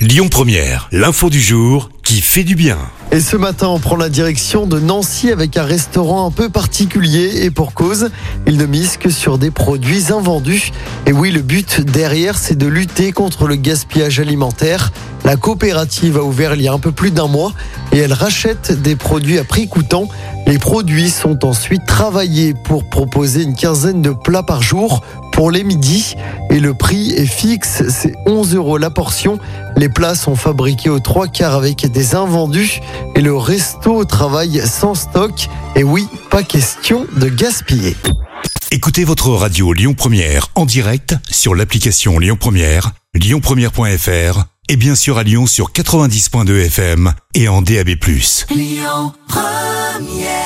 Lyon Première, l'info du jour qui fait du bien. Et ce matin, on prend la direction de Nancy avec un restaurant un peu particulier et pour cause, il ne mise que sur des produits invendus. Et oui, le but derrière, c'est de lutter contre le gaspillage alimentaire. La coopérative a ouvert il y a un peu plus d'un mois et elle rachète des produits à prix coûtant. Les produits sont ensuite travaillés pour proposer une quinzaine de plats par jour pour les midis et le prix est fixe, c'est 11 euros la portion. Les plats sont fabriqués aux trois quarts avec des invendus et le resto travaille sans stock. Et oui, pas question de gaspiller. Écoutez votre radio Lyon Première en direct sur l'application Lyon Première, lyonpremière.fr et bien sûr à Lyon sur 90.2 FM et en DAB+. Lyon Première